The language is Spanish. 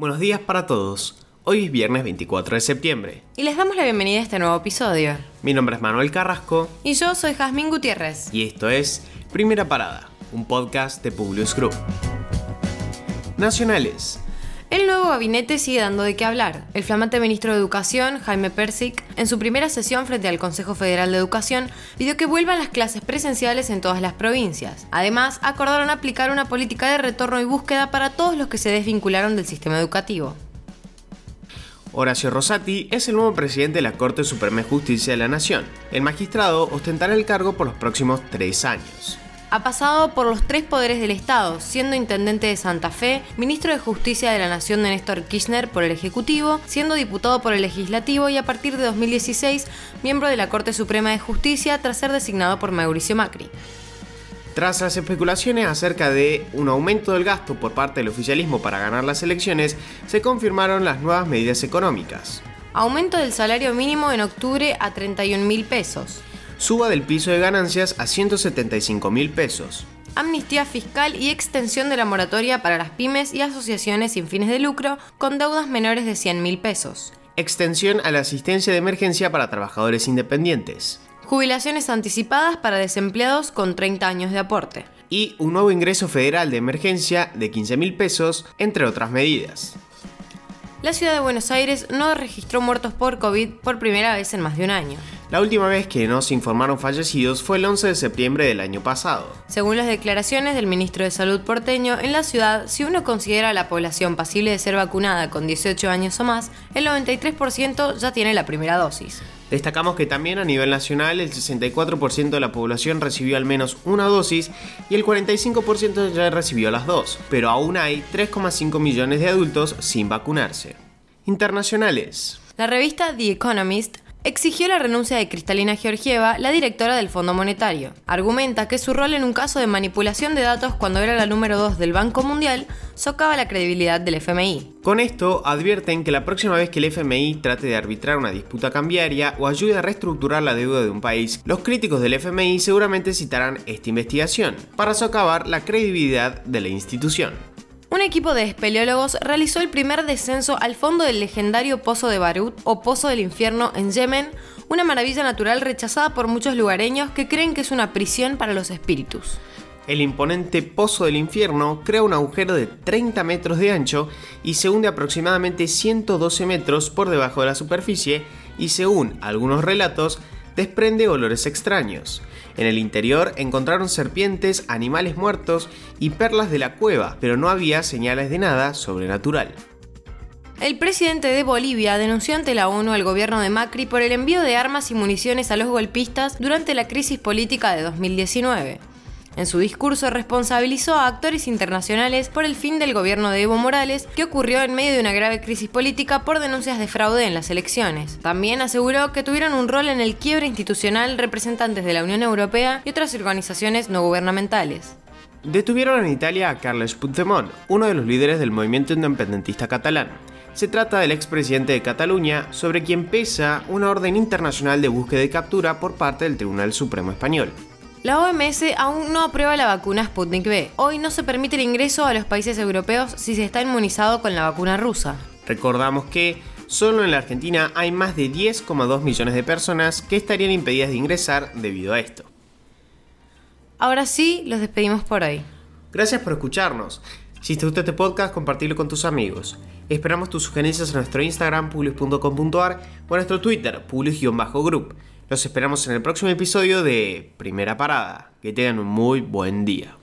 Buenos días para todos. Hoy es viernes 24 de septiembre. Y les damos la bienvenida a este nuevo episodio. Mi nombre es Manuel Carrasco. Y yo soy Jazmín Gutiérrez. Y esto es Primera Parada, un podcast de Publius Group. Nacionales. El nuevo gabinete sigue dando de qué hablar. El flamante ministro de Educación, Jaime Persic, en su primera sesión frente al Consejo Federal de Educación, pidió que vuelvan las clases presenciales en todas las provincias. Además, acordaron aplicar una política de retorno y búsqueda para todos los que se desvincularon del sistema educativo. Horacio Rosati es el nuevo presidente de la Corte Suprema de Justicia de la Nación. El magistrado ostentará el cargo por los próximos tres años. Ha pasado por los tres poderes del Estado, siendo intendente de Santa Fe, ministro de Justicia de la Nación de Néstor Kirchner por el Ejecutivo, siendo diputado por el Legislativo y a partir de 2016 miembro de la Corte Suprema de Justicia tras ser designado por Mauricio Macri. Tras las especulaciones acerca de un aumento del gasto por parte del oficialismo para ganar las elecciones, se confirmaron las nuevas medidas económicas. Aumento del salario mínimo en octubre a 31 mil pesos suba del piso de ganancias a 175 mil pesos. Amnistía fiscal y extensión de la moratoria para las pymes y asociaciones sin fines de lucro con deudas menores de 100 mil pesos. Extensión a la asistencia de emergencia para trabajadores independientes. Jubilaciones anticipadas para desempleados con 30 años de aporte. Y un nuevo ingreso federal de emergencia de 15 mil pesos, entre otras medidas. La ciudad de Buenos Aires no registró muertos por COVID por primera vez en más de un año. La última vez que no se informaron fallecidos fue el 11 de septiembre del año pasado. Según las declaraciones del ministro de Salud porteño, en la ciudad, si uno considera a la población pasible de ser vacunada con 18 años o más, el 93% ya tiene la primera dosis. Destacamos que también a nivel nacional el 64% de la población recibió al menos una dosis y el 45% ya recibió las dos, pero aún hay 3,5 millones de adultos sin vacunarse. Internacionales. La revista The Economist exigió la renuncia de Cristalina Georgieva, la directora del Fondo Monetario. Argumenta que su rol en un caso de manipulación de datos cuando era la número 2 del Banco Mundial socava la credibilidad del FMI. Con esto advierten que la próxima vez que el FMI trate de arbitrar una disputa cambiaria o ayude a reestructurar la deuda de un país, los críticos del FMI seguramente citarán esta investigación para socavar la credibilidad de la institución. Un equipo de espeleólogos realizó el primer descenso al fondo del legendario Pozo de Barut o Pozo del Infierno en Yemen, una maravilla natural rechazada por muchos lugareños que creen que es una prisión para los espíritus. El imponente Pozo del Infierno crea un agujero de 30 metros de ancho y se hunde aproximadamente 112 metros por debajo de la superficie y según algunos relatos desprende olores extraños. En el interior encontraron serpientes, animales muertos y perlas de la cueva, pero no había señales de nada sobrenatural. El presidente de Bolivia denunció ante la ONU al gobierno de Macri por el envío de armas y municiones a los golpistas durante la crisis política de 2019. En su discurso responsabilizó a actores internacionales por el fin del gobierno de Evo Morales, que ocurrió en medio de una grave crisis política por denuncias de fraude en las elecciones. También aseguró que tuvieron un rol en el quiebre institucional representantes de la Unión Europea y otras organizaciones no gubernamentales. Detuvieron en Italia a Carles Puigdemont, uno de los líderes del movimiento independentista catalán. Se trata del expresidente de Cataluña, sobre quien pesa una orden internacional de búsqueda y captura por parte del Tribunal Supremo Español. La OMS aún no aprueba la vacuna Sputnik V. Hoy no se permite el ingreso a los países europeos si se está inmunizado con la vacuna rusa. Recordamos que solo en la Argentina hay más de 10,2 millones de personas que estarían impedidas de ingresar debido a esto. Ahora sí, los despedimos por hoy. Gracias por escucharnos. Si te gusta este podcast, compartirlo con tus amigos. Esperamos tus sugerencias en nuestro Instagram, publius.com.ar o en nuestro Twitter, publius-group. Los esperamos en el próximo episodio de Primera Parada. Que tengan un muy buen día.